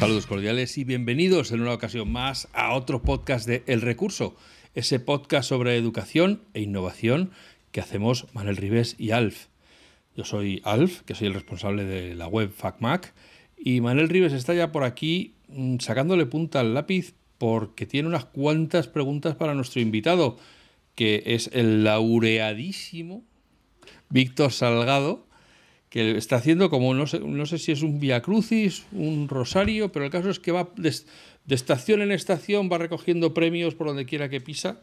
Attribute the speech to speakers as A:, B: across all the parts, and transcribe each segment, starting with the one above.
A: Saludos cordiales y bienvenidos en una ocasión más a otro podcast de El Recurso, ese podcast sobre educación e innovación que hacemos Manuel Ribes y Alf. Yo soy Alf, que soy el responsable de la web FacMac, y Manuel Ribes está ya por aquí mm, sacándole punta al lápiz porque tiene unas cuantas preguntas para nuestro invitado, que es el laureadísimo Víctor Salgado, que está haciendo como, no sé, no sé si es un Via Crucis, un Rosario, pero el caso es que va de, de estación en estación, va recogiendo premios por donde quiera que pisa.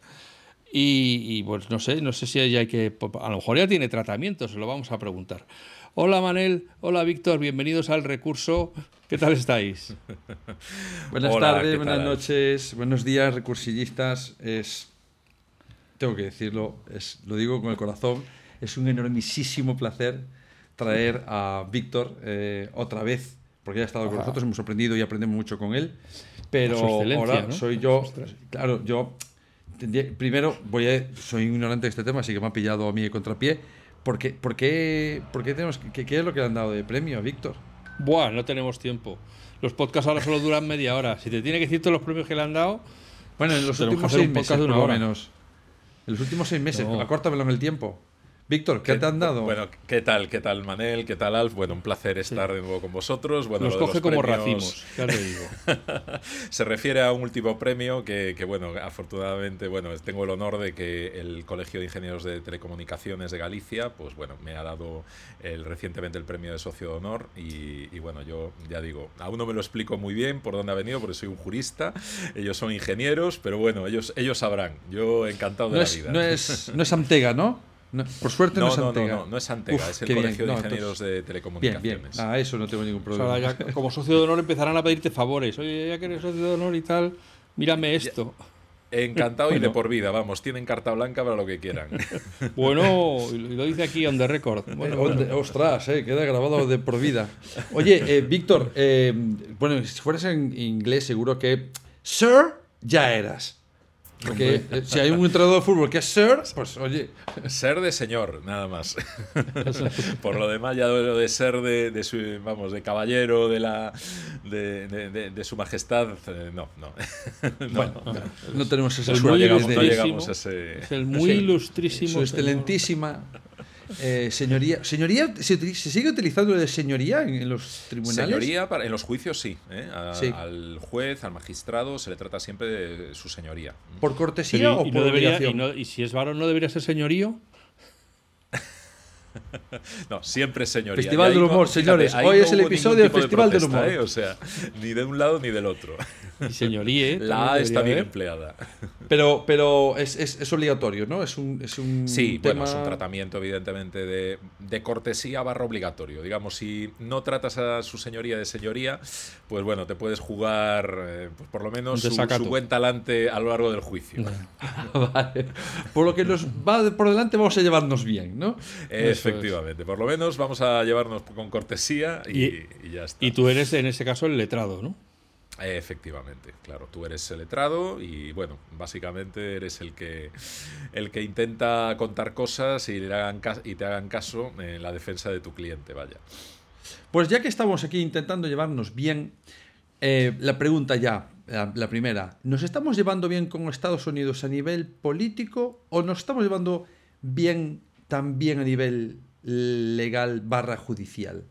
A: Y, y, pues no sé, no sé si hay que. A lo mejor ya tiene tratamiento, se lo vamos a preguntar. Hola Manel, hola Víctor, bienvenidos al recurso. ¿Qué tal estáis?
B: buenas hola, tardes, buenas noches, buenos días, recursillistas. Es. Tengo que decirlo, es, lo digo con el corazón, es un enormísimo placer traer a Víctor eh, otra vez, porque ya ha estado Ajá. con nosotros, hemos aprendido y aprendemos mucho con él. Pero ahora ¿no? soy yo, claro, yo primero voy a, soy ignorante de este tema, así que me ha pillado a mí de contrapié. ¿Por qué, por qué, por qué tenemos, qué, qué, es lo que le han dado de premio a Víctor?
A: Buah, no tenemos tiempo. Los podcasts ahora solo duran media hora. Si te tiene que decir todos los premios que le han dado.
B: Bueno, en los últimos seis meses, por lo menos. En los últimos seis meses, no. acórtamelo en el tiempo. Víctor, ¿qué, ¿qué, te han dado?
C: Bueno, ¿qué tal? ¿Qué tal, Manel? ¿Qué tal, Alf? Bueno, un placer estar sí. de nuevo con vosotros. Bueno,
A: Nos coge como
C: premios...
A: racimos, ya digo.
C: Se refiere a un último premio que, que, bueno, afortunadamente, bueno, tengo el honor de que el Colegio de Ingenieros de Telecomunicaciones de Galicia, pues bueno, me ha dado el, recientemente el premio de socio de honor y, y, bueno, yo ya digo, aún no me lo explico muy bien por dónde ha venido, porque soy un jurista, ellos son ingenieros, pero bueno, ellos, ellos sabrán. Yo encantado de
B: no
C: la
B: es,
C: vida.
B: No es, no es Antega, ¿no? No, por suerte no,
C: no
B: es Antega.
C: No, no, no es Antega, Uf, es el Colegio bien. de Ingenieros de Telecomunicaciones.
B: Bien, bien. Ah, eso no tengo ningún problema.
A: O sea, ya, como socio de honor empezarán a pedirte favores. Oye, ya que eres socio de honor y tal, mírame esto.
C: Ya. Encantado bueno. y de por vida, vamos, tienen carta blanca para lo que quieran.
A: bueno, y lo dice aquí on the record. Bueno,
B: eh, on the, ostras, eh, queda grabado de por vida. Oye, eh, Víctor, eh, bueno, si fueras en inglés seguro que Sir ya eras. Porque eh, si hay un entrenador de fútbol que es ser, pues oye.
C: Ser de señor, nada más. Por lo demás, ya lo de ser de, de su, vamos, de caballero, de la de, de, de su majestad, eh, no, no.
B: no. Bueno, no, no tenemos ese
C: no llegamos, no llegamos a ese.
A: Es el muy ilustrísimo.
B: Su excelentísima. Eh, señoría, señoría ¿se, ¿se, sigue utilizando de señoría en, en los tribunales?
C: Señoría, para, en los juicios sí, ¿eh? A, sí, Al juez, al magistrado, se le trata siempre de su señoría.
B: ¿Por cortesía Pero, o
A: y
B: por
A: debería, y, y, si es varón, ¿no debería ser señorío?
C: no, siempre señoría.
B: Festival del humor, señores. Fíjate, Hoy no es el episodio del Festival
C: de
B: protesta, del humor.
C: ¿eh? O sea, ni de un lado ni del otro.
A: Y señoría.
C: La A está bien empleada.
B: Pero, pero es, es, es, obligatorio, ¿no? Es un, es un
C: sí,
B: tema...
C: bueno, es un tratamiento, evidentemente, de, de, cortesía barra obligatorio. Digamos, si no tratas a su señoría de señoría, pues bueno, te puedes jugar, eh, pues por lo menos, su, su, buen talante a lo largo del juicio.
B: vale. Por lo que nos va por delante, vamos a llevarnos bien, ¿no?
C: Efectivamente. Por lo menos vamos a llevarnos con cortesía y, y, y ya está.
A: Y tú eres, en ese caso, el letrado, ¿no?
C: Efectivamente, claro, tú eres el letrado y bueno, básicamente eres el que el que intenta contar cosas y, le hagan y te hagan caso en la defensa de tu cliente, vaya.
B: Pues ya que estamos aquí intentando llevarnos bien, eh, la pregunta ya, la, la, primera, ¿nos estamos llevando bien con Estados Unidos a nivel político o nos estamos llevando bien también a nivel legal barra judicial?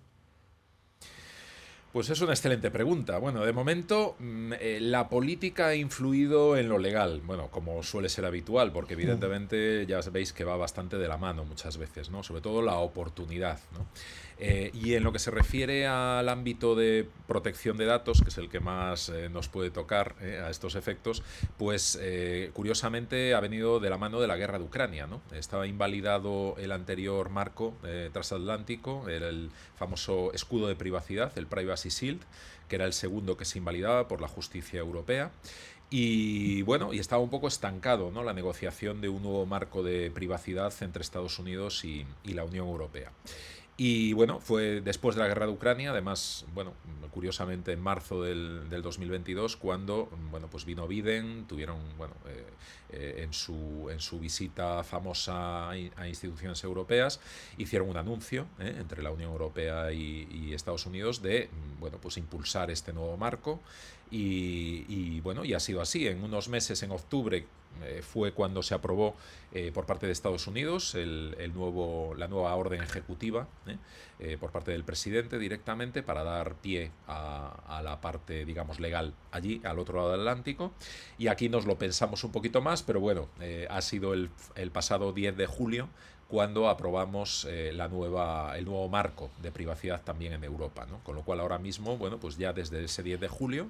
C: Pues es una excelente pregunta. Bueno, de momento mm, eh, la política ha influido en lo legal, bueno, como suele ser habitual, porque evidentemente ya veis que va bastante de la mano muchas veces, ¿no? Sobre todo la oportunidad, ¿no? Eh, y en lo que se refiere al ámbito de protección de datos, que es el que más eh, nos puede tocar eh, a estos efectos, pues curiosamente ha venido de la mano de la guerra de Ucrania. ¿no? Estaba invalidado el anterior marco transatlántico, el famoso escudo de privacidad, el Privacy Shield, que era el segundo que se invalidaba por la justicia europea. Y bueno, y estaba un poco estancado ¿no? la negociación de un nuevo marco de privacidad entre Estados Unidos y, y la Unión Europea. Y bueno, fue después de la guerra de Ucrania, además, bueno, curiosamente en marzo del, del 2022, cuando bueno, pues vino Biden, tuvieron, bueno, eh, eh, en, su, en su visita famosa a, instituciones europeas, hicieron un anuncio eh, entre la Unión Europea y, y, Estados Unidos de, bueno, pues impulsar este nuevo marco. Y, y bueno, y ha sido así. En unos meses, en octubre, eh, fue cuando se aprobó eh, por parte de Estados Unidos el, nuevo, la nueva orden ejecutiva eh, por parte del presidente directamente para dar pie a, la parte, digamos, legal allí, al otro lado del Atlántico. Y aquí nos lo pensamos un poquito más, pero bueno, ha sido el, el pasado 10 de julio cuando aprobamos eh, la nueva, el nuevo marco de privacidad también en Europa. ¿no? Con lo cual ahora mismo, bueno, pues ya desde ese 10 de julio,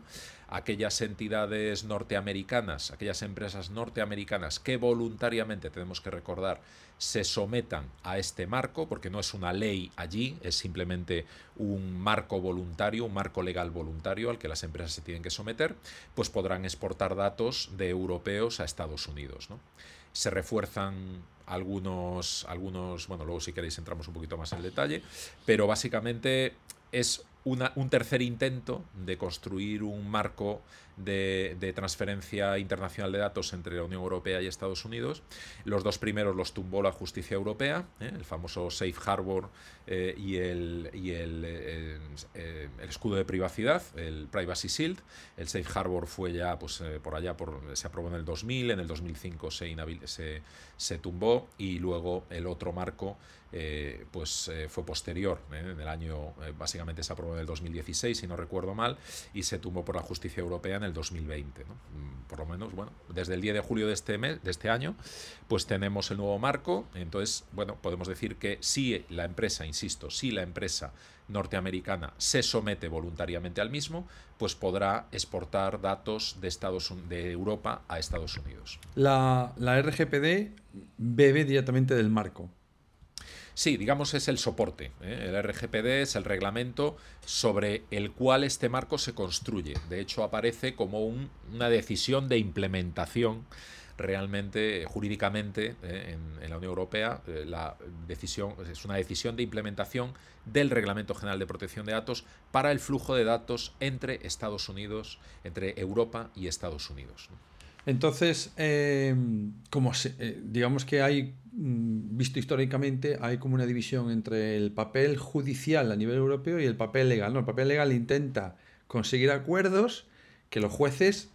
C: aquellas entidades norteamericanas, aquellas empresas norteamericanas que voluntariamente, tenemos que recordar, se sometan a este marco, porque no es una ley allí, es simplemente un marco voluntario, un marco legal voluntario al que las empresas se tienen que someter, pues podrán exportar datos de europeos a Estados Unidos. ¿no? Se refuerzan algunos, algunos, bueno, luego si queréis entramos un poquito más en detalle, pero básicamente es un tercer intento de construir un marco de, transferencia internacional de datos entre la Unión Europea y Estados Unidos. Los dos primeros los tumbó la justicia europea, ¿eh? el famoso Safe Harbor eh, y, el, y el, eh, el, escudo de privacidad, el Privacy Shield. El Safe Harbor fue ya pues, por allá, por, se aprobó en el 2000, en el 2005 se, se, se tumbó y luego el otro marco pues fue posterior, en el año, básicamente se aprobó en el 2016, si no recuerdo mal, y se tumbó por la justicia europea en el 2020. Mm, por lo menos, bueno, desde el 10 de julio de este, mes, de este año, pues tenemos el nuevo marco. Entonces, bueno, podemos decir que si la empresa, insisto, si la empresa norteamericana se somete voluntariamente al mismo, pues podrá exportar datos de, Estados, de Europa a Estados Unidos.
B: La, la RGPD bebe directamente del marco.
C: Sí, digamos es el soporte. ¿eh? El RGPD es el reglamento sobre el cual este marco se construye. De hecho, aparece como una decisión de implementación realmente jurídicamente ¿eh? en, la Unión Europea eh, la decisión es una decisión de implementación del Reglamento General de Protección de Datos para el flujo de datos entre Estados Unidos, entre Europa y Estados Unidos.
B: Entonces, como digamos que hay Mm, visto históricamente, hay como una división entre el papel judicial a nivel europeo y el papel legal. ¿no? El papel legal intenta conseguir acuerdos que los jueces,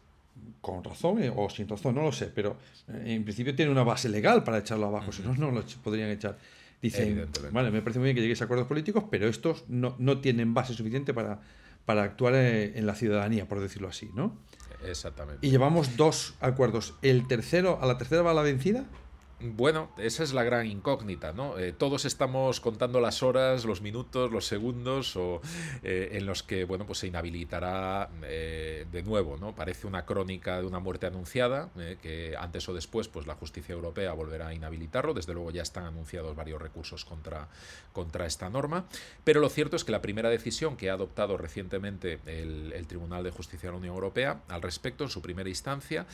B: con razón eh, o sin razón, no lo sé, pero eh, en principio tienen una base legal para echarlo abajo, si no, no lo podrían echar. Dicen, vale, me parece muy bien que lleguéis a acuerdos políticos, pero estos no, no tienen base suficiente para, para actuar eh, en la ciudadanía, por decirlo así, ¿no?
C: Exactamente.
B: Y llevamos dos acuerdos. ¿El tercero, a la tercera va la vencida?
C: Bueno, esa es la gran incógnita, ¿no? Eh, todos estamos contando las horas, los minutos, los segundos o, eh, en los que, bueno, pues se inhabilitará eh, de nuevo, ¿no? Parece una crónica de una muerte anunciada, que antes o después, pues la justicia europea volverá a inhabilitarlo. Desde luego ya están anunciados varios recursos contra, contra esta norma. Pero lo cierto es que la primera decisión que ha adoptado recientemente el, Tribunal de Justicia de la Unión Europea al respecto, en su primera instancia,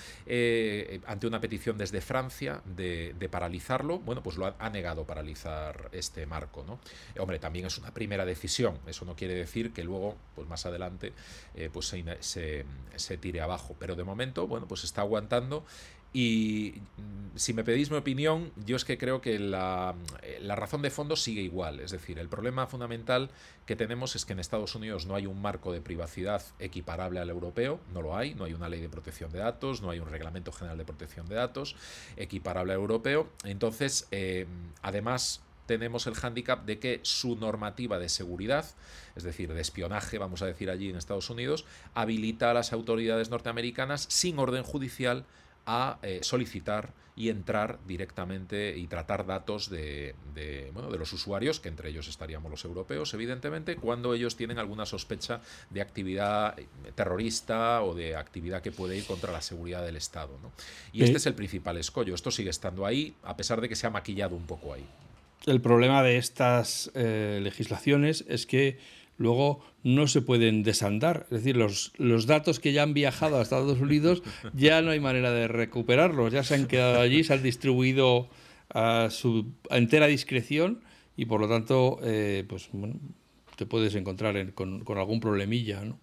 C: ante una petición desde Francia de de paralizarlo, bueno, pues lo ha, negado paralizar este marco, ¿no? Hombre, también es una primera decisión, eso no quiere decir que luego, pues más adelante, eh, pues se, se, tire abajo, pero de momento, bueno, pues está aguantando y si me pedís mi opinión, yo es que creo que la, la, razón de fondo sigue igual. Es decir, el problema fundamental que tenemos es que en Estados Unidos no hay un marco de privacidad equiparable al europeo, no lo hay, no hay una ley de protección de datos, no hay un reglamento general de protección de datos equiparable al europeo. Entonces, eh, además, tenemos el hándicap de que su normativa de seguridad, es decir, de espionaje, vamos a decir allí en Estados Unidos, habilita a las autoridades norteamericanas sin orden judicial a eh, solicitar y entrar directamente y tratar datos de, de, bueno, de los usuarios, que entre ellos estaríamos los europeos, evidentemente, cuando ellos tienen alguna sospecha de actividad terrorista o de actividad que puede ir contra la seguridad del Estado. Y este es el principal escollo. Esto sigue estando ahí, a pesar de que se ha maquillado un poco ahí.
A: El problema de estas eh, legislaciones es que luego no se pueden desandar. Es decir, los, los, datos que ya han viajado a Estados Unidos ya no hay manera de recuperarlos, ya se han quedado allí, se han distribuido a su entera discreción y por lo tanto, eh, pues te puedes encontrar con, con algún problemilla, ¿no?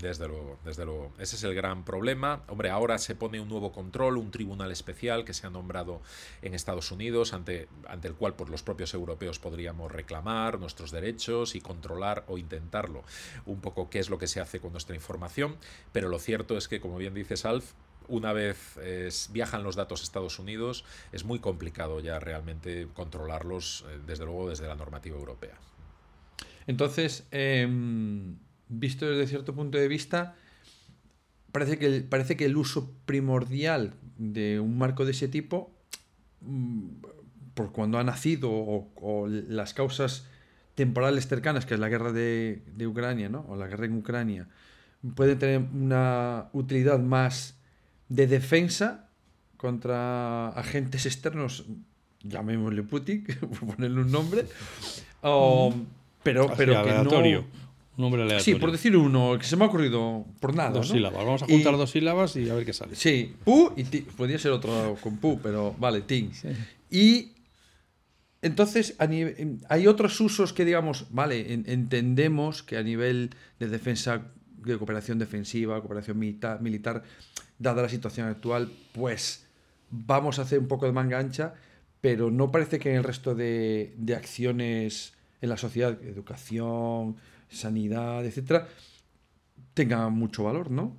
C: Desde luego, desde luego. Ese es el gran problema. Hombre, ahora se pone un nuevo control, un tribunal especial que se ha nombrado en Estados Unidos, ante, ante el cual pues, los propios europeos podríamos reclamar nuestros derechos y controlar o intentarlo un poco qué es lo que se hace con nuestra información. Pero lo cierto es que, como bien dices, Alf, una vez viajan los datos a Estados Unidos, es muy complicado ya realmente controlarlos, eh, desde luego, desde la normativa europea.
B: Entonces, em, visto desde cierto punto de vista, parece que, el, parece que el uso primordial de un marco de ese tipo, mm, por cuando ha nacido o, las causas temporales cercanas, que es la guerra de, Ucrania, ¿no? o la guerra en Ucrania, puede tener una utilidad más de defensa contra agentes externos, llamémosle Putin, por ponerle un nombre, pero, pero que no
A: nombre aleatorio.
B: Sí, por decir uno, que se me ha ocurrido por nada.
A: Dos sílabas. Vamos a juntar dos sílabas y a ver qué sale.
B: Sí, pu y ti. Podría ser otro con pu, pero vale, tin. Y entonces hay otros usos que, digamos, vale, entendemos que a nivel de defensa, de cooperación defensiva, cooperación militar, militar, dada la situación actual, pues vamos a hacer un poco de manga ancha, pero no parece que en el resto de, de acciones en la sociedad, educación, sanidad, etcétera, tenga mucho valor, ¿no?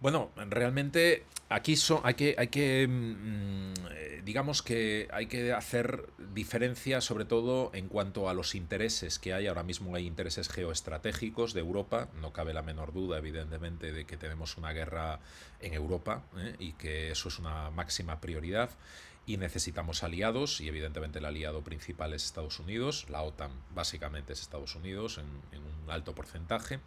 C: Bueno, realmente aquí hay que, hay que mm, eh, digamos que hay que hacer diferencia sobre todo en cuanto a los intereses que hay. Ahora mismo hay intereses geoestratégicos de Europa, no cabe la menor duda evidentemente de que tenemos una guerra en Europa ¿eh? y que eso es una máxima prioridad y necesitamos aliados y evidentemente el aliado principal es Estados Unidos, la OTAN básicamente es Estados Unidos en, un alto porcentaje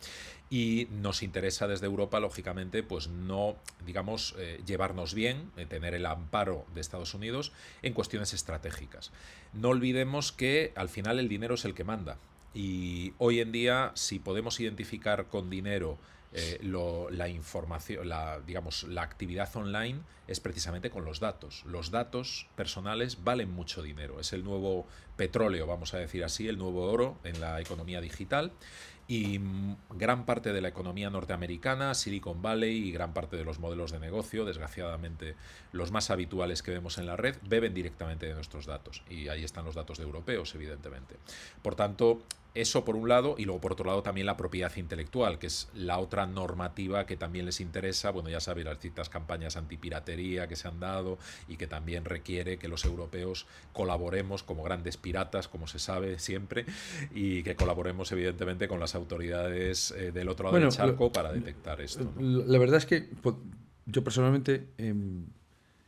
C: y nos interesa desde Europa lógicamente pues no digamos eh, llevarnos bien, eh, tener el amparo de Estados Unidos en cuestiones estratégicas. No olvidemos que al final el dinero es el que manda y hoy en día si podemos identificar con dinero eh, la información, la, digamos, la actividad online es precisamente con los datos. Los datos personales valen mucho dinero. Es el nuevo petróleo, vamos a decir así, el nuevo oro en la economía digital y gran parte de la economía norteamericana, Silicon Valley y gran parte de los modelos de negocio, desgraciadamente los más habituales que vemos en la red, beben directamente de nuestros datos. Y ahí están los datos de europeos, evidentemente. Por tanto, eso por un lado, y luego por otro lado también la propiedad intelectual, que es la otra normativa que también les interesa. Bueno, ya sabéis las distintas campañas antipiratería que se han dado y que también requiere que los europeos colaboremos como grandes piratas, como se sabe siempre, y que colaboremos evidentemente con las autoridades eh, del otro lado del charco para detectar esto.
B: La verdad es que pues, yo personalmente, em,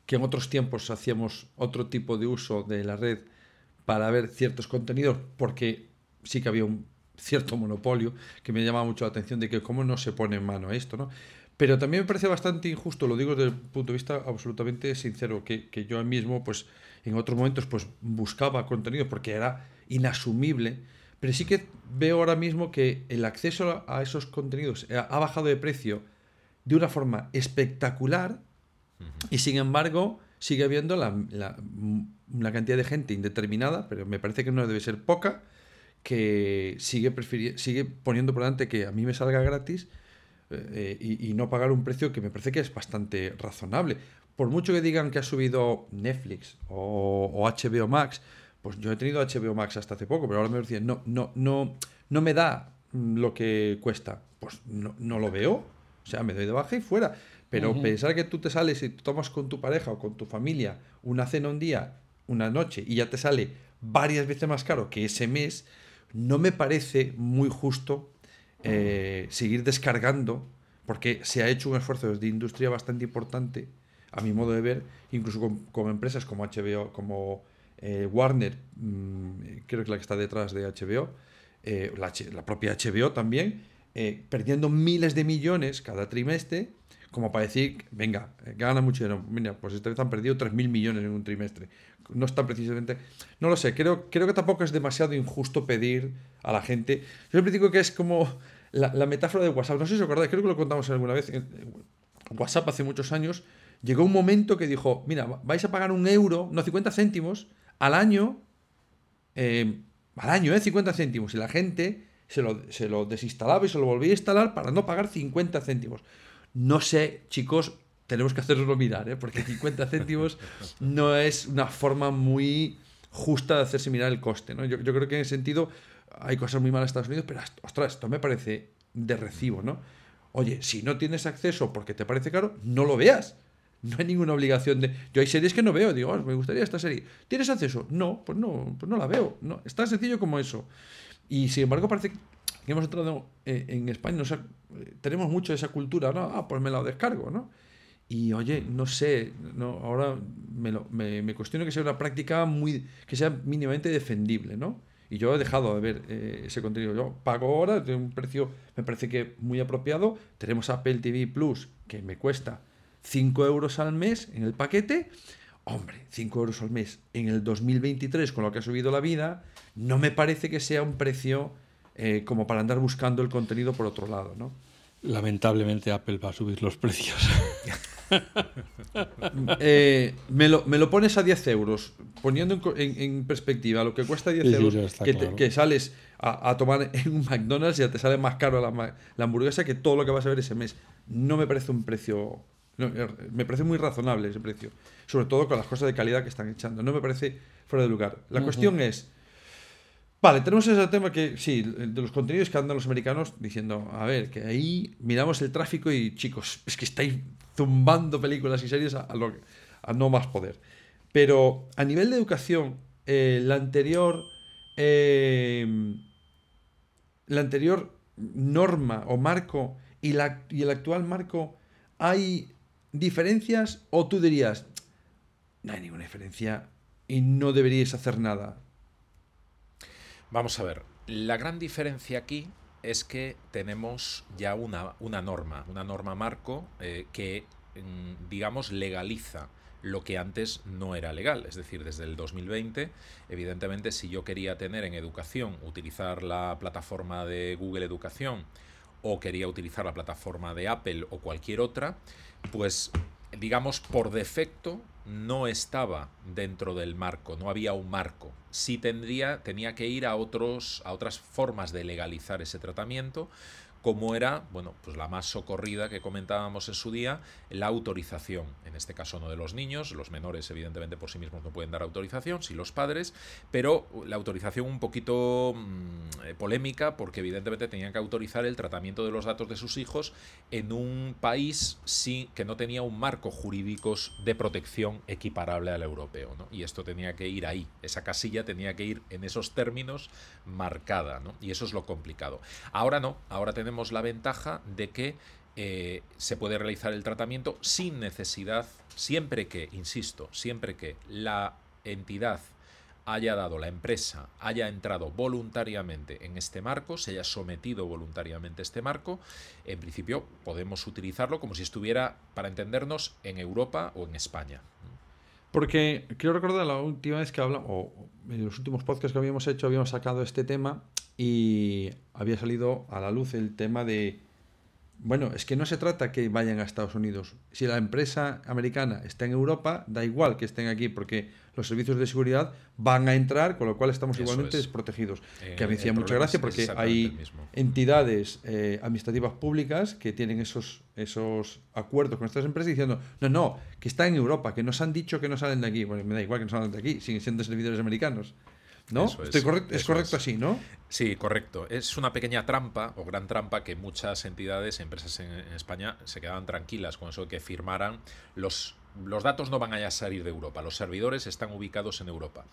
B: que en otros tiempos hacíamos otro tipo de uso de la red para ver ciertos contenidos, porque sí que había un cierto monopolio que me llamaba mucho la atención de que cómo no se pone en mano esto, ¿no? Pero también me parece bastante injusto, lo digo desde el punto de vista absolutamente sincero, que, que yo mismo, pues en otros momentos, pues buscaba contenido porque era inasumible, pero sí que veo ahora mismo que el acceso a esos contenidos ha bajado de precio de una forma espectacular y sin embargo sigue habiendo la, la, una cantidad de gente indeterminada, pero me parece que no debe ser poca, que sigue, sigue poniendo por delante que a mí me salga gratis eh, y, no pagar un precio que me parece que es bastante razonable. Por mucho que digan que ha subido Netflix o, HBO Max, pues yo he tenido HBO Max hasta hace poco, pero ahora me decían, no, no, no, no me da lo que cuesta. Pues no, no lo veo. O sea, me doy de baja y fuera. Pero pensar que tú te sales y tomas con tu pareja o con tu familia una cena un día, una noche, y ya te sale varias veces más caro que ese mes, no me parece muy justo eh, seguir descargando porque se ha hecho un esfuerzo de industria bastante importante, a mi modo de ver, incluso con, empresas como HBO, como eh, Warner, mm, creo que la que está detrás de HBO, eh, la, propia HBO también, perdiendo miles de millones cada trimestre, como para decir, venga, gana mucho dinero. Mira, pues esta vez han perdido 3.000 millones en un trimestre. No está precisamente... No lo sé, creo, creo que tampoco es demasiado injusto pedir a la gente... Yo siempre digo que es como la, metáfora de WhatsApp. No sé si os acordáis, creo que lo contamos alguna vez. WhatsApp hace muchos años llegó un momento que dijo, mira, vais a pagar un euro, no 50 céntimos, al año, eh, al año, ¿eh? 50 céntimos. Y la gente se lo, se lo desinstalaba y se lo volvía a instalar para no pagar 50 céntimos. No sé, chicos, tenemos que hacerlo mirar, ¿eh? porque 50 céntimos no es una forma muy justa de hacerse mirar el coste. ¿no? Yo, yo creo que en ese sentido hay cosas muy malas en Estados Unidos, pero ostras, esto me parece de recibo, ¿no? Oye, si no tienes acceso porque te parece caro, no lo veas. No hay ninguna obligación de. Yo hay series que no veo, digo, me gustaría esta serie. ¿Tienes acceso? No, pues no, pues no la veo. No, es tan sencillo como eso. Y sin embargo, parece que hemos entrado eh, en España, sea, tenemos mucho esa cultura, ¿no? Ah, pues me la descargo, ¿no? Y oye, no sé, ahora me, cuestiono que sea una práctica que sea mínimamente defendible, ¿no? Y yo he dejado de ver eh, ese contenido. Yo pago ahora, de un precio, me parece que muy apropiado. Tenemos Apple TV Plus, que me cuesta 5 euros al mes en el paquete. Hombre, 5 euros al mes en el 2023, con lo que ha subido la vida, no me parece que sea un precio eh, como para andar buscando el contenido por otro lado, ¿no?
A: Lamentablemente Apple va a subir los precios.
B: Eh, me, lo, me, lo, pones a 10 euros, poniendo en, perspectiva lo que cuesta 10 euros, que, sales a, tomar en un McDonald's y ya te sale más caro la, la, hamburguesa que todo lo que vas a ver ese mes. No me parece un precio. Eh, me parece muy razonable ese precio. Sobre todo con las cosas de calidad que están echando. No me parece fuera de lugar. La cuestión es Vale, tenemos ese tema que, sí, de los contenidos que andan los americanos diciendo, a ver, que ahí miramos el tráfico y chicos, es que estáis zumbando películas y series a, no más poder. Pero a nivel de educación, la anterior... Eh, la anterior norma o marco y, la, y el actual marco, ¿hay diferencias o tú dirías, no hay ninguna diferencia y no deberíais hacer nada?
C: Vamos a ver, la gran diferencia aquí es que tenemos ya una, una norma, una norma marco eh, que, mm, digamos, legaliza lo que antes no era legal. Es decir, desde el 2020, evidentemente, si yo quería tener en educación, utilizar la plataforma de Google Educación o quería utilizar la plataforma de Apple o cualquier otra, pues digamos, por defecto no estaba dentro del marco, no había un marco. Sí tendría, tenía que ir a, otros, a otras formas de legalizar ese tratamiento, como era, bueno, pues la más socorrida que comentábamos en su día, la autorización. En este caso no de los niños, los menores evidentemente por sí mismos no pueden dar autorización, sí los padres, pero la autorización un poquito mm, eh, polémica porque evidentemente tenían que autorizar el tratamiento de los datos de sus hijos en un país sí, que no tenía un marco jurídico de protección equiparable al europeo. ¿no? Y esto tenía que ir ahí, esa casilla tenía que ir en esos términos marcada, ¿no? y eso es lo complicado. Ahora no, ahora tenemos la ventaja de que eh, se puede realizar el tratamiento sin necesidad, siempre que, insisto, siempre que la entidad haya dado, la empresa haya entrado voluntariamente en este marco, se haya sometido voluntariamente a este marco, en principio podemos utilizarlo como si estuviera, para entendernos, en Europa o en España.
B: Porque quiero recordar la última vez que hablamos, o en los últimos podcasts que habíamos hecho, habíamos sacado este tema y había salido a la luz el tema de, bueno, es que no se trata que vayan a Estados Unidos. Si la empresa americana está en Europa, da igual que estén aquí, porque los servicios de seguridad van a entrar, con lo cual estamos igualmente desprotegidos. Eh, que me hacía mucha gracia porque hay entidades eh, administrativas públicas que tienen esos, esos acuerdos con estas empresas diciendo, no, no, que está en Europa, que nos han dicho que no salen de aquí. Bueno, me da igual que no salgan de aquí, siguen siendo servidores americanos. ¿No? Estoy correcto, es correcto así, ¿no?
C: Sí, correcto. Es una pequeña trampa o gran trampa que muchas entidades, empresas en, España, se quedaban tranquilas con eso de que firmaran los los datos no van a salir de Europa, los servidores están ubicados en Europa.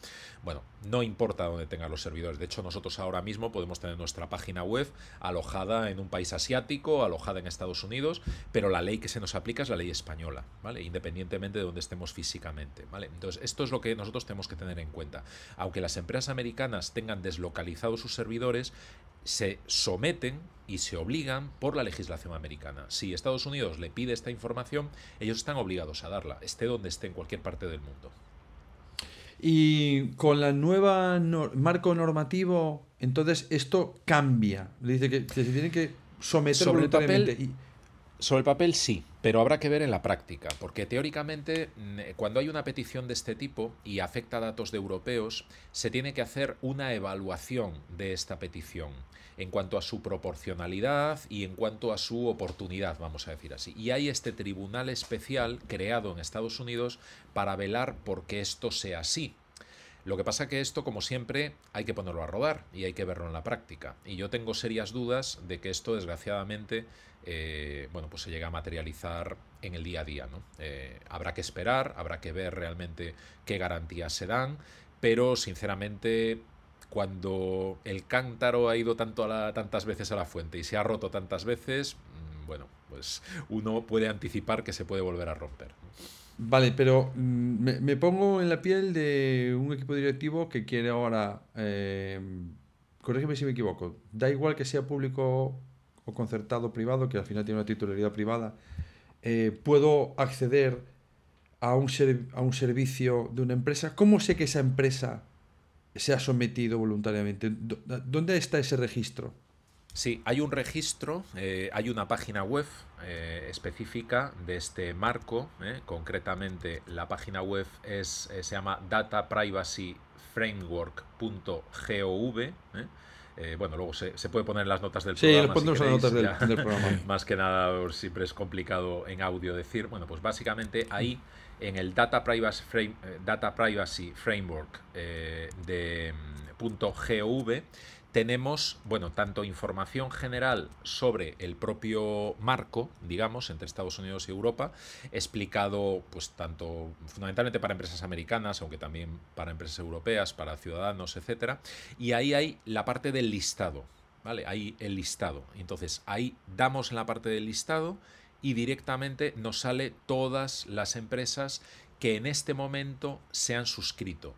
C: Bueno, no importa dónde tengan los servidores, de hecho nosotros ahora mismo podemos tener nuestra página web alojada en un país asiático, alojada en Estados Unidos, pero la ley que se nos aplica es la ley española, ¿vale? Independientemente de donde estemos físicamente, ¿vale? Entonces, esto es lo que nosotros tenemos que tener en cuenta. Aunque las empresas americanas tengan deslocalizados sus servidores, se someten y se obligan por la legislación americana. Si Estados Unidos le pide esta información, ellos están obligados a darla, esté donde esté en cualquier parte del mundo.
B: Y con la nueva marco normativo, entonces esto cambia. Dice que se tiene que someter
C: sobre voluntariamente. El papel, Sobre el papel sí, pero habrá que ver en la práctica, porque teóricamente mm, cuando hay una petición de este tipo y afecta a datos de europeos, se tiene que hacer una evaluación de esta petición en cuanto a su proporcionalidad y en cuanto a su oportunidad, vamos a decir así. Y hay este tribunal especial creado en Estados Unidos para velar por que esto sea así. Lo que pasa que esto, como siempre, hay que ponerlo a rodar y hay que verlo en la práctica. Y yo tengo serias dudas de que esto, desgraciadamente, eh, bueno, pues se llegue a materializar en el día a día. ¿no? Eh, habrá que esperar, habrá que ver realmente qué garantías se dan, pero sinceramente cuando el cántaro ha ido tanto a tantas veces a la fuente y se ha roto tantas veces, mm, bueno, pues uno puede anticipar que se puede volver a romper.
B: Vale, pero mm, me, pongo en la piel de un equipo directivo que quiere ahora, eh, corrígeme si me equivoco, da igual que sea público o concertado privado, que al final tiene una titularidad privada, eh, puedo acceder a un servicio de una empresa. ¿Cómo sé que esa empresa se ha sometido voluntariamente. ¿Dónde está ese registro?
C: Sí, hay un registro, eh, hay una página web eh, específica de este marco, eh, concretamente la página web es, se llama dataprivacyframework.gov. bueno, luego se, puede poner las notas del programa. Sí, ponemos las notas del, programa. Más que nada, siempre es complicado en audio decir. Bueno, pues básicamente ahí en el Data Privacy, Frame, eh, Data Privacy Framework eh, de mm, .gov tenemos, bueno, tanto información general sobre el propio marco, digamos, entre Estados Unidos y Europa, explicado, pues, tanto fundamentalmente para empresas americanas, aunque también para empresas europeas, para ciudadanos, etcétera. Y ahí hay la parte del listado, ¿vale? Ahí el listado. Entonces, ahí damos en la parte del listado y directamente nos sale todas las empresas que en este momento se han suscrito.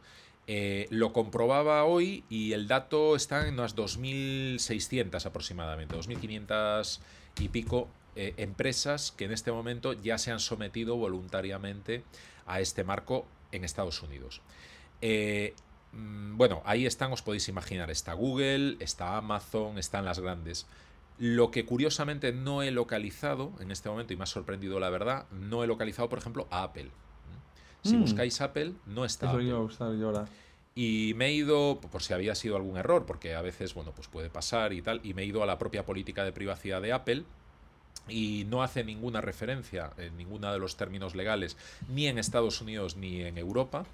C: Eh, lo comprobaba hoy y el dato está en unas 2.600 aproximadamente, 2.500 y pico eh, empresas que en este momento ya se han sometido voluntariamente a este marco en Estados Unidos. Eh, mm, bueno, ahí están, os podéis imaginar, está Google, está Amazon, están las grandes. Lo que curiosamente no he localizado en este momento, y me ha sorprendido la verdad, no he localizado, por ejemplo, a Apple. Si mm. buscáis Apple, no está. Y me he ido, por si había sido algún error, porque a veces, bueno, pues puede pasar y tal, y me he ido a la propia política de privacidad de Apple, y no hace ninguna referencia en ninguno de los términos legales, ni en Estados Unidos ni en Europa,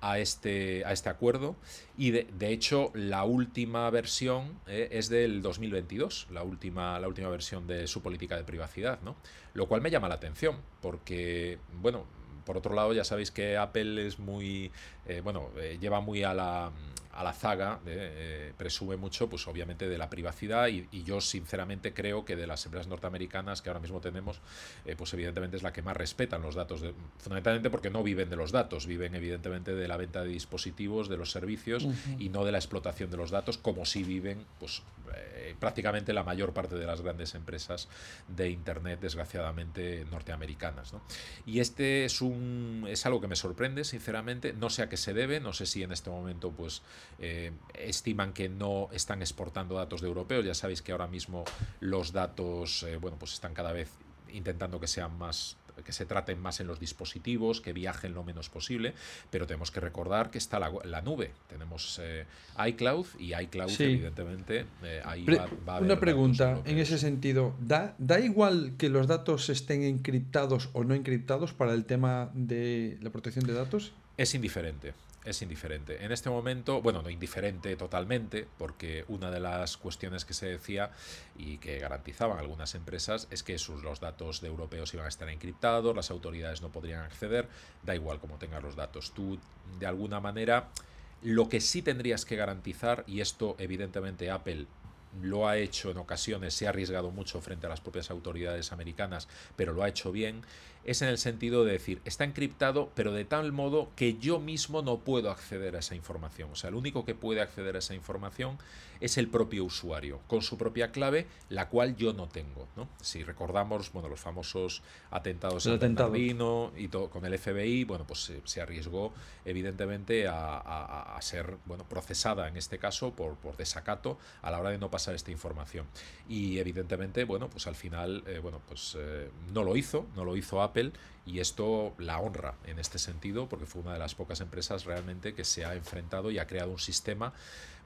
C: a este, a este acuerdo y de, hecho la última versión eh, es del 2022, la última, la última versión de su política de privacidad, ¿no? Lo cual me llama la atención porque, bueno, por otro lado ya sabéis que Apple es muy, eh, bueno, eh, lleva muy a la a la zaga, eh, presume mucho, pues obviamente, de la privacidad y, yo sinceramente creo que de las empresas norteamericanas que ahora mismo tenemos, eh, pues evidentemente es la que más respetan los datos, fundamentalmente porque no viven de los datos, viven evidentemente de la venta de dispositivos, de los servicios y no de la explotación de los datos, como si viven, pues eh, prácticamente la mayor parte de las grandes empresas de Internet, desgraciadamente, norteamericanas. Y este es, un, es algo que me sorprende, sinceramente, no sé a qué se debe, no sé si en este momento, pues eh, estiman que no están exportando datos de europeos. Ya sabéis que ahora mismo los datos, eh, bueno, pues están cada vez intentando que sean más que se traten más en los dispositivos, que viajen lo menos posible, pero tenemos que recordar que está la, nube. Tenemos eh, iCloud y iCloud, evidentemente, ahí
B: va, a Una pregunta en ese sentido: ¿da, ¿da igual que los datos estén encriptados o no encriptados para el tema de la protección de datos?
C: Es indiferente. Es indiferente. En este momento, bueno, no indiferente totalmente, porque una de las cuestiones que se decía y que garantizaban algunas empresas es que sus, los datos de europeos iban a estar encriptados, las autoridades no podrían acceder, da igual como tengas los datos. Tú, de alguna manera, lo que sí tendrías que garantizar, y esto evidentemente Apple lo ha hecho en ocasiones, se ha arriesgado mucho frente a las propias autoridades americanas, pero lo ha hecho bien, es en el sentido de decir, está encriptado, pero de tal modo que yo mismo no puedo acceder a esa información. O sea, el único que puede acceder a esa información es el propio usuario, con su propia clave, la cual yo no tengo. ¿no? Si recordamos, bueno, los famosos atentados en Bernardino y todo, con el FBI, bueno, pues se, arriesgó evidentemente a, ser bueno, procesada en este caso por, por desacato a la hora de no pasar esta información. Y evidentemente, bueno, pues al final, eh, bueno, pues eh, no lo hizo, no lo hizo Apple y esto la honra en este sentido porque fue una de las pocas empresas realmente que se ha enfrentado y ha creado un sistema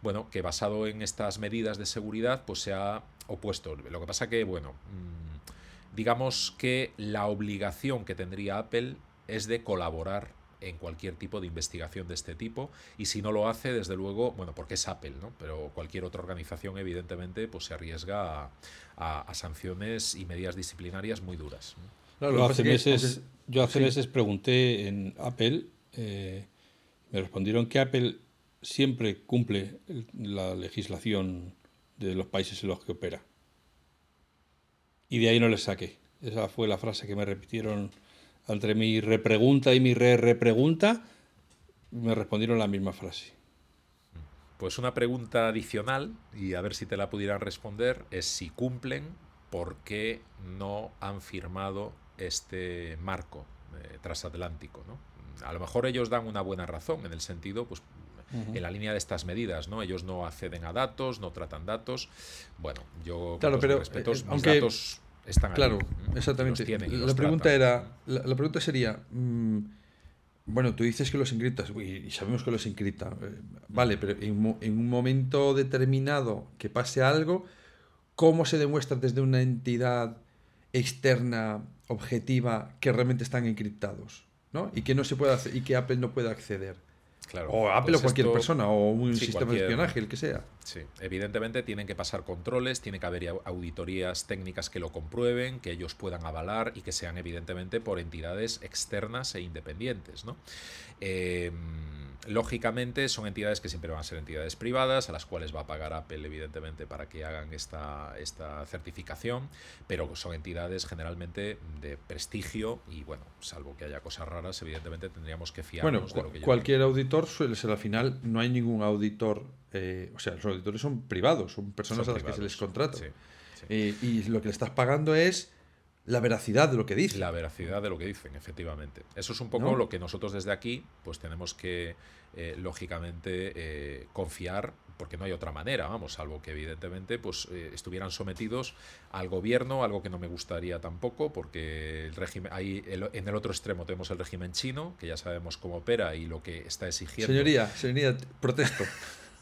C: bueno que basado en estas medidas de seguridad pues se ha opuesto lo que pasa que bueno mm, digamos que la obligación que tendría Apple es de colaborar en cualquier tipo de investigación de este tipo y si no lo hace desde luego bueno porque es Apple no pero cualquier otra organización evidentemente pues se arriesga a, sanciones y medidas disciplinarias muy duras
A: yo hace, meses, yo hace meses pregunté en Apple, eh, me respondieron que Apple siempre cumple la legislación de los países en los que opera. Y de ahí no les saqué. Esa fue la frase que me repitieron entre mi repregunta y mi re-repregunta. Me respondieron la misma frase.
C: Pues una pregunta adicional, y a ver si te la pudieran responder, es si cumplen, ¿por qué no han firmado este marco eh, transatlántico. ¿no? A lo mejor ellos dan una buena razón en el sentido, pues en la línea de estas medidas, ¿no? Ellos no acceden a datos, no tratan datos. Bueno, yo
B: claro, pero respetos, eh, aunque, datos están claro, exactamente. la pregunta era, la, pregunta sería, mm, bueno, tú dices que los encriptas y sabemos que los encripta, eh, vale, pero en, en, un momento determinado que pase algo, ¿cómo se demuestra desde una entidad externa objetiva que realmente están encriptados, ¿no? Y que no se puede hacer, y que Apple no puede acceder. Claro, o Apple o pues cualquier persona, o un sistema de espionaje, el que sea.
C: Sí, evidentemente tienen que pasar controles, tiene que haber auditorías técnicas que lo comprueben, que ellos puedan avalar y que sean evidentemente por entidades externas e independientes, ¿no? Eh, Lógicamente son entidades que siempre van a ser entidades privadas, a las cuales va a pagar Apple, evidentemente, para que hagan esta, esta certificación, pero son entidades generalmente de prestigio y, bueno, salvo que haya cosas raras, evidentemente tendríamos que fiarnos
B: bueno, de lo que cualquier auditor suele ser al final, no hay ningún auditor, eh, o sea, los auditores son privados, son personas a las que se les contrata. Eh, y lo que le estás pagando es la veracidad de lo que dicen.
C: La veracidad de lo que dicen, efectivamente. Eso es un poco lo que nosotros desde aquí, pues tenemos que, eh, lógicamente, eh, confiar, porque no hay otra manera, vamos, salvo que evidentemente pues eh, estuvieran sometidos al gobierno, algo que no me gustaría tampoco, porque el régimen, ahí en el otro extremo tenemos el régimen chino, que ya sabemos cómo opera y lo que está exigiendo.
B: Señoría, señoría, protesto.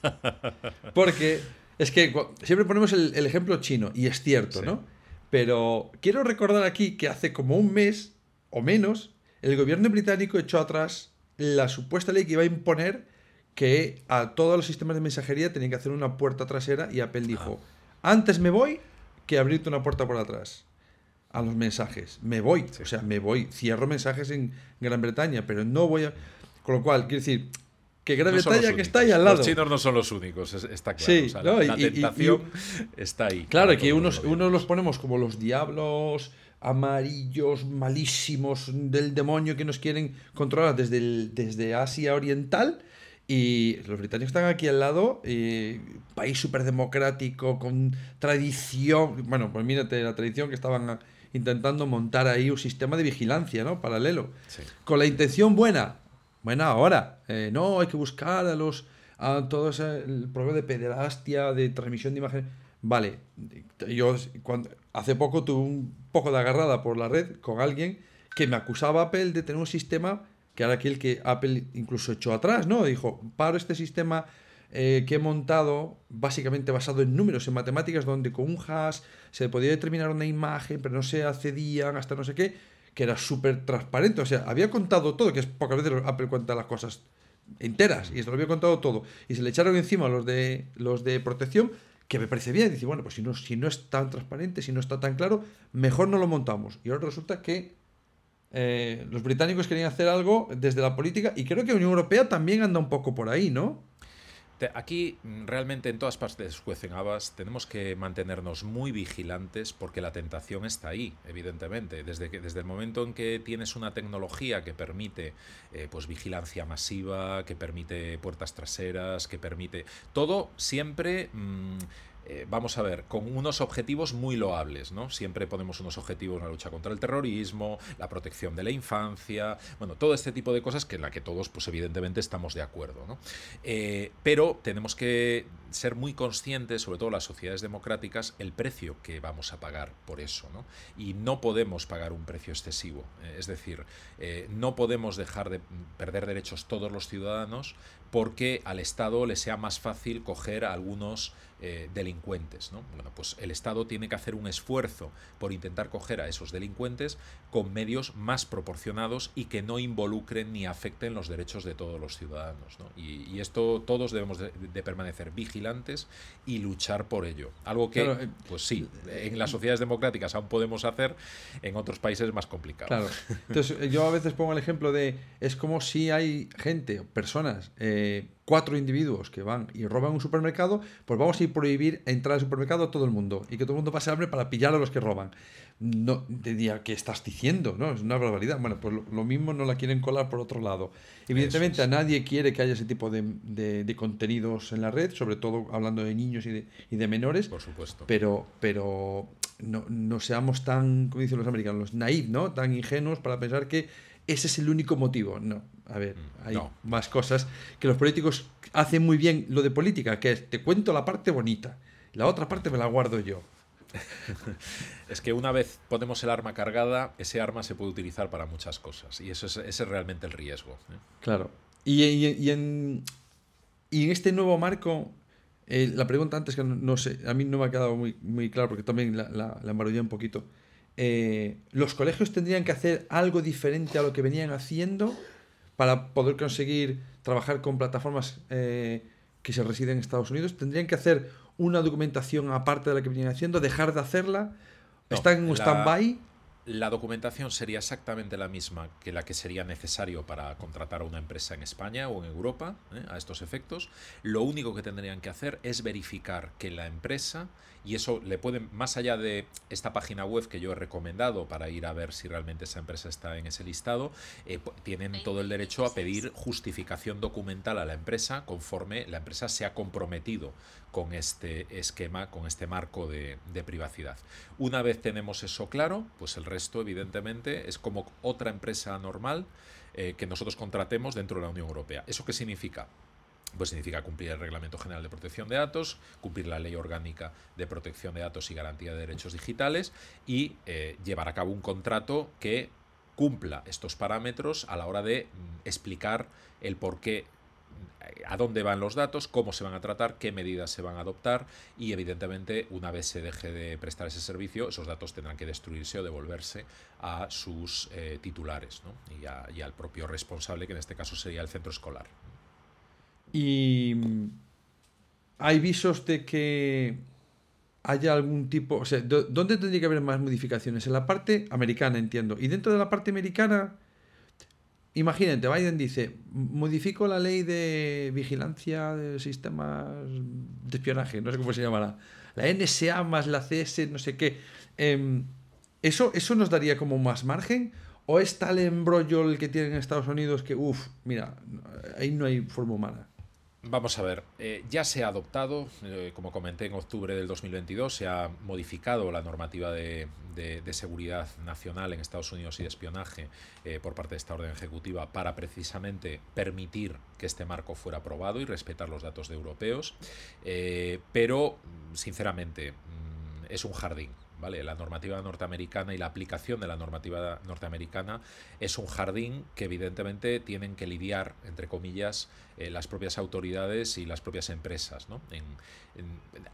B: porque es que siempre ponemos el, ejemplo chino, y es cierto, ¿no? Pero quiero recordar aquí que hace como un mes o menos, el gobierno británico echó atrás la supuesta ley que iba a imponer que a todos los sistemas de mensajería tenían que hacer una puerta trasera y Apple dijo, ah. antes me voy que abrirte una puerta por atrás a los mensajes. Me voy, o sea, me voy, cierro mensajes en Gran Bretaña, pero no voy a... Con lo cual, quiero decir, que Gran Bretaña que está ahí al lado.
C: Los chinos no son los únicos, está claro. la, tentación está ahí.
B: Claro, que unos, unos los ponemos como los diablos amarillos malísimos del demonio que nos quieren controlar desde, desde Asia Oriental. Y los británicos están aquí al lado, país súper democrático, con tradición. Bueno, pues mírate la tradición que estaban intentando montar ahí un sistema de vigilancia, ¿no? Paralelo. Con la intención buena, bueno, ahora, eh, no, hay que buscar a los. a todo ese el problema de pederastia, de transmisión de imagen. Vale, yo cuando, hace poco tuve un poco de agarrada por la red con alguien que me acusaba Apple de tener un sistema que era aquel que Apple incluso echó atrás, ¿no? Dijo, paro este sistema eh, que he montado, básicamente basado en números, en matemáticas, donde con un hash se podía determinar una imagen, pero no se accedían hasta no sé qué que era súper transparente. O sea, había contado todo, que es pocas veces Apple cuenta las cosas enteras y se lo había contado todo y se le echaron encima los de los de protección que me parece bien. Dice, bueno, pues si no, si no es tan transparente, si no está tan claro, mejor no lo montamos. Y ahora resulta que eh, los británicos querían hacer algo desde la política y creo que la Unión Europea también anda un poco por ahí, ¿no?
C: Aquí mm, realmente en todas partes cuecen habas, tenemos que mantenernos muy vigilantes porque la tentación está ahí, evidentemente. Desde, que, desde el momento en que tienes una tecnología que permite eh, pues vigilancia masiva, que permite puertas traseras, que permite... Todo siempre... Mm, eh, vamos a ver, con unos objetivos muy loables, ¿no? Siempre ponemos unos objetivos en la lucha contra el terrorismo, la protección de la infancia, bueno, todo este tipo de cosas que en la que todos, pues evidentemente estamos de acuerdo, ¿no? Eh, pero tenemos que ser muy conscientes, sobre todo las sociedades democráticas, el precio que vamos a pagar por eso, ¿no? Y no podemos pagar un precio excesivo, eh, es decir, no podemos dejar de perder derechos todos los ciudadanos porque al Estado le sea más fácil coger a algunos eh, delincuentes. ¿no? Bueno, pues el Estado tiene que hacer un esfuerzo por intentar coger a esos delincuentes con medios más proporcionados y que no involucren ni afecten los derechos de todos los ciudadanos. ¿no? Y, esto todos debemos de, permanecer vigilantes y luchar por ello. Algo que, eh, pues sí, en las sociedades democráticas aún podemos hacer, en otros países es más complicado.
B: Claro. Entonces, yo a veces pongo el ejemplo de, es como si hay gente, personas, eh, cuatro individuos que van y roban un supermercado, pues vamos a ir prohibir entrar al supermercado a todo el mundo y que todo el mundo pase hambre para pillar a los que roban. No, diría, ¿qué estás diciendo? ¿no? Es una barbaridad. Bueno, pues lo, mismo no la quieren colar por otro lado. Evidentemente, a nadie quiere que haya ese tipo de, de, contenidos en la red, sobre todo hablando de niños y de, y de menores.
C: Por supuesto.
B: Pero, pero no, no seamos tan, como dicen los americanos, naif, ¿no? Tan ingenuos para pensar que ese es el único motivo. No, a ver, mm, hay más cosas que los políticos hacen muy bien lo de política, que es te cuento la parte bonita, la otra parte me la guardo yo.
C: es que una vez ponemos el arma cargada, ese arma se puede utilizar para muchas cosas y eso es, ese es realmente el riesgo. ¿eh?
B: Claro. Y, y, en, y, en, este nuevo marco, eh, la pregunta antes que no, sé, a mí no me ha quedado muy, muy claro porque también la, la, la un poquito. Eh, ¿Los colegios tendrían que hacer algo diferente a lo que venían haciendo para poder conseguir trabajar con plataformas eh, que se residen en Estados Unidos? ¿Tendrían que hacer una documentación aparte de la que venían haciendo? ¿Dejar de hacerla? ¿Están en un stand-by?
C: La documentación sería exactamente la misma que la que sería necesario para contratar a una empresa en España o en Europa ¿eh? a estos efectos. Lo único que tendrían que hacer es verificar que la empresa, y eso le pueden, más allá de esta página web que yo he recomendado para ir a ver si realmente esa empresa está en ese listado, eh, tienen todo el derecho a pedir justificación documental a la empresa conforme la empresa se ha comprometido con este esquema, con este marco de, privacidad. Una vez tenemos eso claro, pues el resto evidentemente es como otra empresa normal eh, que nosotros contratemos dentro de la Unión Europea. ¿Eso qué significa? Pues significa cumplir el Reglamento General de Protección de Datos, cumplir la Ley Orgánica de Protección de Datos y Garantía de Derechos Digitales y eh, llevar a cabo un contrato que cumpla estos parámetros a la hora de mm, explicar el por qué a dónde van los datos, cómo se van a tratar, qué medidas se van a adoptar y evidentemente una vez se deje de prestar ese servicio, esos datos tendrán que destruirse o devolverse a sus eh, titulares y, al propio responsable, que en este caso sería el centro escolar.
B: Y hay visos de que haya algún tipo, o sea, ¿dónde tendría que haber más modificaciones? En la parte americana, entiendo. Y dentro de la parte americana Imagínate, Biden dice, modifico la ley de vigilancia de sistemas de espionaje, no sé cómo se llamará, la NSA más la CS, no sé qué. Em, ¿eso, ¿Eso nos daría como más margen? ¿O es tal embrollo el que tienen en Estados Unidos que, uff, mira, ahí no hay forma humana?
C: Vamos a ver, eh, ya se ha adoptado, eh, como comenté en octubre del 2022, se ha modificado la normativa de, seguridad nacional en Estados Unidos y de espionaje eh, por parte de esta orden ejecutiva para precisamente permitir que este marco fuera aprobado y respetar los datos de europeos. pero, sinceramente, mm, es un jardín ¿vale? La normativa norteamericana y la aplicación de la normativa norteamericana es un jardín que evidentemente tienen que lidiar, entre comillas, eh, las propias autoridades y las propias empresas.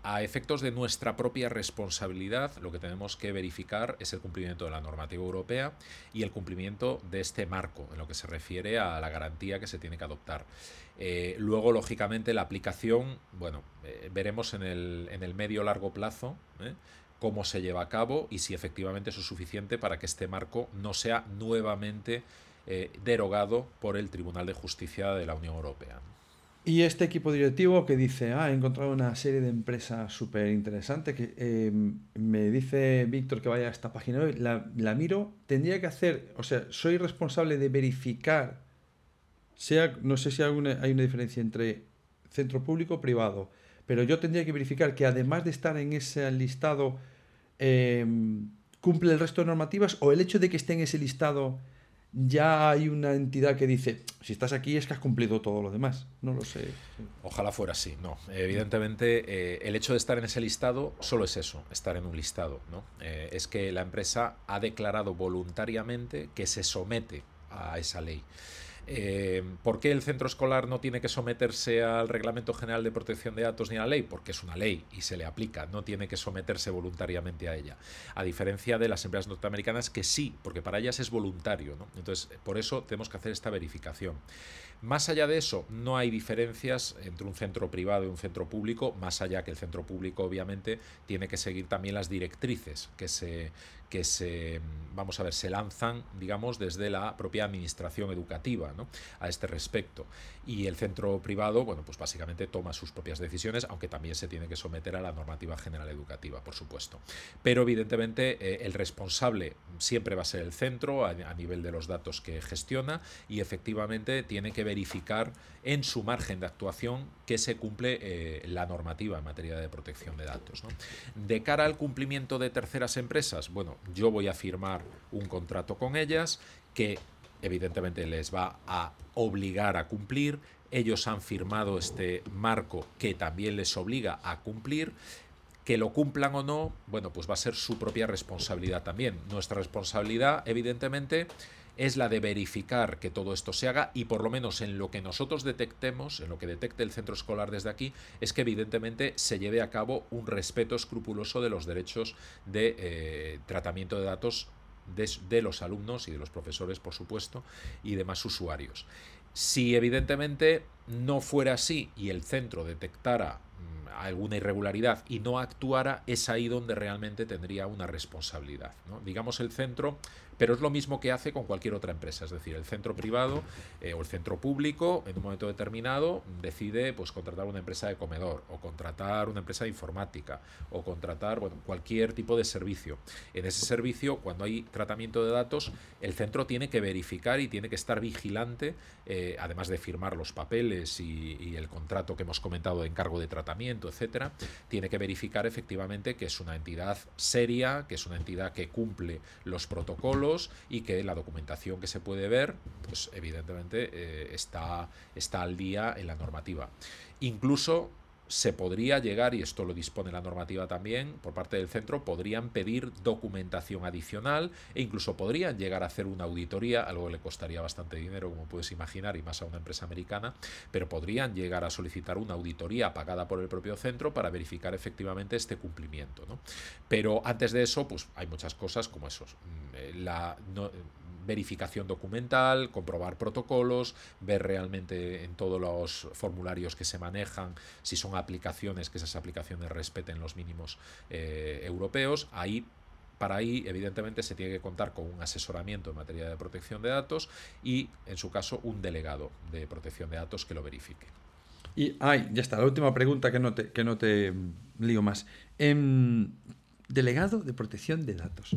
C: a efectos de nuestra propia responsabilidad, lo que tenemos que verificar es el cumplimiento de la normativa europea y el cumplimiento de este marco en lo que se refiere a la garantía que se tiene que adoptar. Eh, luego, lógicamente, la aplicación, bueno, eh, veremos en el, en el medio largo plazo. Cómo se lleva a cabo y si efectivamente eso es suficiente para que este marco no sea nuevamente derogado por el Tribunal de Justicia de la Unión Europea.
B: Y este equipo directivo que dice, ah, he encontrado una serie de empresas súper interesantes, que me dice Víctor que vaya a esta página hoy, la, la, miro, tendría que hacer, o sea, soy responsable de verificar sea, no sé si hay una, hay una diferencia entre centro público o privado, pero yo tendría que verificar que además de estar en ese listado, em, cumple el resto de normativas o el hecho de que esté en ese listado ya hay una entidad que dice, si estás aquí es que has cumplido todo lo demás. No lo sé.
C: Ojalá fuera así. No, evidentemente eh, el hecho de estar en ese listado solo es eso, estar en un listado. ¿no? Eh, es que la empresa ha declarado voluntariamente que se somete a esa ley. Eh, ¿Por qué el centro escolar no tiene que someterse al Reglamento General de Protección de Datos ni a la ley? Porque es una ley y se le aplica, no tiene que someterse voluntariamente a ella. A diferencia de las empresas norteamericanas que sí, porque para ellas es voluntario. Entonces, por eso tenemos que hacer esta verificación. Más allá de eso, no hay diferencias entre un centro privado y un centro público, más allá que el centro público obviamente tiene que seguir también las directrices que se, que se, vamos a ver, se lanzan, digamos, desde la propia administración educativa ¿no? a este respecto. Y el centro privado, bueno, pues básicamente toma sus propias decisiones, aunque también se tiene que someter a la normativa general educativa, por supuesto. Pero evidentemente eh, el responsable siempre va a ser el centro a, nivel de los datos que gestiona y efectivamente tiene que verificar en su margen de actuación que se cumple eh, la normativa en materia de protección de datos. De cara al cumplimiento de terceras empresas, bueno, yo voy a firmar un contrato con ellas que evidentemente les va a obligar a cumplir. Ellos han firmado este marco que también les obliga a cumplir. Que lo cumplan o no, bueno, pues va a ser su propia responsabilidad también. Nuestra responsabilidad, evidentemente, es la de verificar que todo esto se haga y por lo menos en lo que nosotros detectemos, en lo que detecte el centro escolar desde aquí, es que evidentemente se lleve a cabo un respeto escrupuloso de los derechos de eh, tratamiento de datos de, de, los alumnos y de los profesores, por supuesto, y demás usuarios. Si evidentemente no fuera así y el centro detectara alguna irregularidad y no actuara, es ahí donde realmente tendría una responsabilidad. Digamos el centro, pero es lo mismo que hace con cualquier otra empresa, es decir, el centro privado eh, o el centro público en un momento determinado decide pues, contratar una empresa de comedor o contratar una empresa de informática o contratar cualquier tipo de servicio. En ese servicio, cuando hay tratamiento de datos, el centro tiene que verificar y tiene que estar vigilante, eh, además de firmar los papeles y el contrato que hemos comentado de encargo de tratamiento, etcétera, tiene que verificar efectivamente que es una entidad seria, que es una entidad que cumple los protocolos y que la documentación que se puede ver, pues evidentemente eh, está, está al día en la normativa. Incluso se podría llegar, y esto lo dispone la normativa también, por parte del centro, podrían pedir documentación adicional e incluso podrían llegar a hacer una auditoría, algo que le costaría bastante dinero, como puedes imaginar, y más a una empresa americana, pero podrían llegar a solicitar una auditoría pagada por el propio centro para verificar efectivamente este cumplimiento. ¿no? Pero antes de eso, pues hay muchas cosas como esos. Mm, eh, la, verificación documental, comprobar protocolos, ver realmente en todos los formularios que se manejan si son aplicaciones, que esas aplicaciones respeten los mínimos eh, europeos. Ahí para ahí, evidentemente, se tiene que contar con un asesoramiento en materia de protección de datos y, en su caso, un delegado de protección de datos que lo verifique.
B: Y, ay, ya está, la última pregunta que no te, que no te lío más. Em, delegado de protección de datos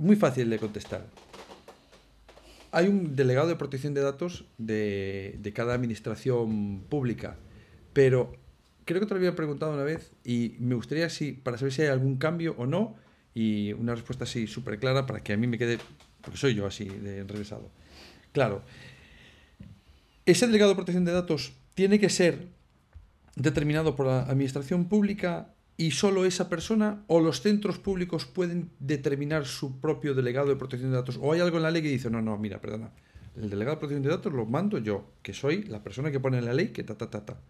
B: muy fácil de contestar. Hay un delegado de protección de datos de, cada administración pública, pero creo que te lo había preguntado una vez y me gustaría si, para saber si hay algún cambio o no, y una respuesta así súper clara para que a mí me quede, porque soy yo así de enrevesado. Claro, ese delegado de protección de datos tiene que ser determinado por la administración pública y solo esa persona o los centros públicos pueden determinar su propio delegado de protección de datos o hay algo en la ley que dice, no, no, mira, perdona, el delegado de protección de datos lo mando yo, que soy la persona que pone en la ley que ta, ta, ta, ta.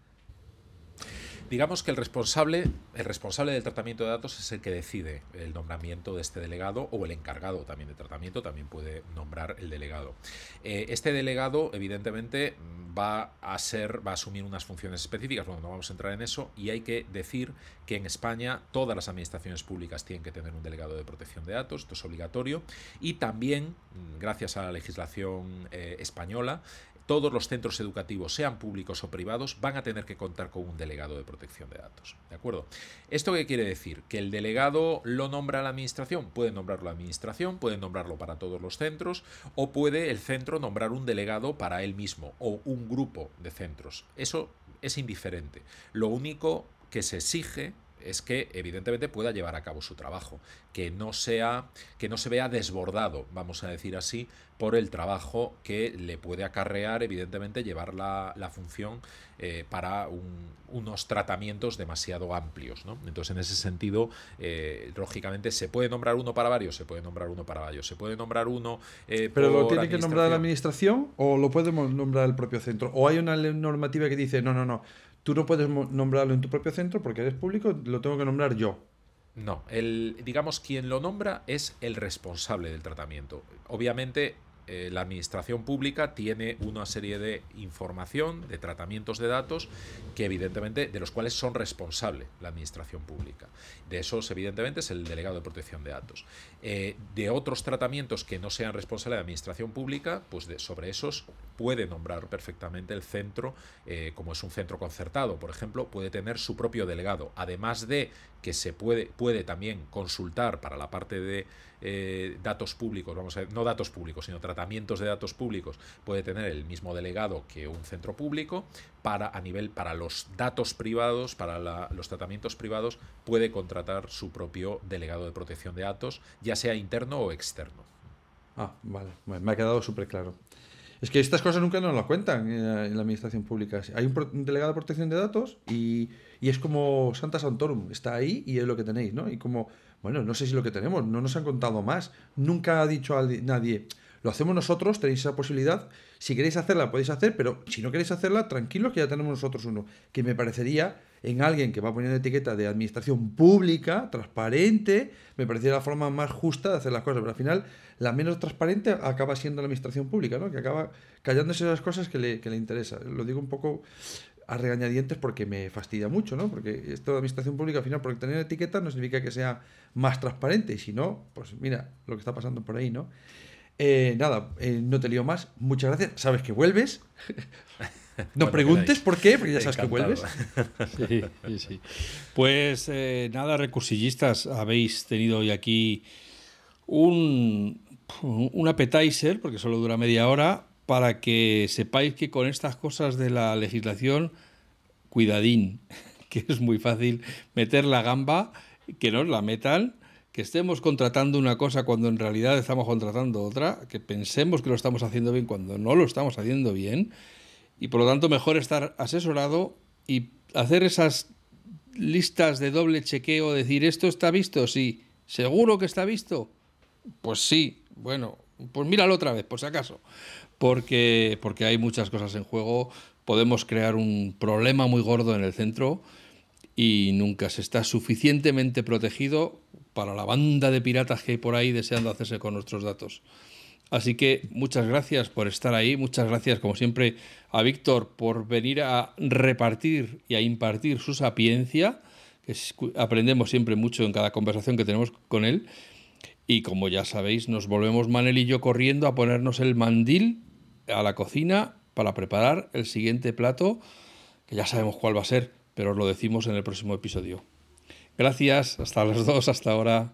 C: Digamos que el responsable, el responsable del tratamiento de datos es el que decide el nombramiento de este delegado o el encargado también de tratamiento también puede nombrar el delegado. Eh, este delegado, evidentemente, va a ser, va a asumir unas funciones específicas. Bueno, no vamos a entrar en eso y hay que decir que en España todas las administraciones públicas tienen que tener un delegado de protección de datos, esto es obligatorio y también, gracias a la legislación eh, española, todos los centros educativos, sean públicos o privados, van a tener que contar con un delegado de protección de datos. ¿De acuerdo? ¿Esto qué quiere decir? ¿Que el delegado lo nombra la administración? Puede nombrarlo la administración, puede nombrarlo para todos los centros, o puede el centro nombrar un delegado para él mismo, o un grupo de centros. Eso es indiferente. Lo único que se exige es que evidentemente pueda llevar a cabo su trabajo, que no sea que no se vea desbordado, vamos a decir así, por el trabajo que le puede acarrear evidentemente llevar la, función eh, para unos tratamientos demasiado amplios. ¿no? Entonces en ese sentido, eh, lógicamente se puede nombrar uno para varios, se puede nombrar uno para varios, se puede nombrar uno...
B: Eh, ¿Pero lo tiene que nombrar la administración o lo podemos nombrar el propio centro? ¿O hay una normativa que dice, no, no, no, tú no puedes nombrarlo en tu propio centro porque eres público, lo tengo que nombrar yo.
C: No, el, digamos, quien lo nombra es el responsable del tratamiento. Obviamente, eh, la administración pública tiene una serie de información, de tratamientos de datos, que evidentemente, de los cuales son responsable la administración pública. De esos, evidentemente, es el delegado de protección de datos. Eh, de otros tratamientos que no sean responsables de la administración pública, pues sobre esos puede nombrar perfectamente el centro, eh, como es un centro concertado, por ejemplo, puede tener su propio delegado, además de que se puede, puede también consultar para la parte de eh, datos públicos, vamos a ver, no datos públicos, sino tratamientos de datos públicos, puede tener el mismo delegado que un centro público, para a nivel para los datos privados, para los tratamientos privados, puede contratar su propio delegado de protección de datos, ya sea interno o externo.
B: Ah, vale, me ha quedado súper claro. Es que estas cosas nunca nos lo cuentan en la, administración pública. Hay un, delegado de protección de datos y, y, es como Santa Santorum, está ahí y es lo que tenéis, ¿no? Y como bueno, no sé si lo que tenemos, no nos han contado más. Nunca ha dicho a nadie, lo hacemos nosotros, tenéis esa posibilidad. Si queréis hacerla, podéis hacer, pero si no queréis hacerla, tranquilos que ya tenemos nosotros uno. Que me parecería en alguien que va poniendo etiqueta de administración pública, transparente, me parecería la forma más justa de hacer las cosas. Pero al final, la menos transparente acaba siendo la administración pública, ¿no? Que acaba callándose las cosas que le, que le interesa. Lo digo un poco a regañadientes porque me fastidia mucho, ¿no? Porque esto de administración pública, al final, porque tener etiqueta no significa que sea más transparente, y si no, pues mira lo que está pasando por ahí, ¿no? Eh, nada, eh, no te lío más. Muchas gracias. Sabes que vuelves. no preguntes por qué, porque ya sabes que vuelves.
A: sí, sí, sí. Pues eh, nada, recursillistas, habéis tenido hoy aquí un, un appetizer, porque solo dura media hora, para que sepáis que con estas cosas de la legislación, cuidadín, que es muy fácil meter la gamba, que nos la metan, que estemos contratando una cosa cuando en realidad estamos contratando otra, que pensemos que lo estamos haciendo bien cuando no lo estamos haciendo bien, y por lo tanto mejor estar asesorado y hacer esas listas de doble chequeo, decir, ¿esto está visto? Sí. ¿Seguro que está visto? Pues sí. Bueno, pues míralo otra vez, por si acaso porque, porque hay muchas cosas en juego. Podemos crear un problema muy gordo en el centro y nunca se está suficientemente protegido para la banda de piratas que hay por ahí deseando hacerse con nuestros datos. Así que muchas gracias por estar ahí, muchas gracias como siempre a Víctor por venir a repartir y a impartir su sapiencia, que aprendemos siempre mucho en cada conversación que tenemos con él. Y como ya sabéis, nos volvemos Manel y yo corriendo a ponernos el mandil a la cocina para preparar el siguiente plato, que ya sabemos cuál va a ser, pero os lo decimos en el próximo episodio. Gracias, hasta las dos, hasta ahora.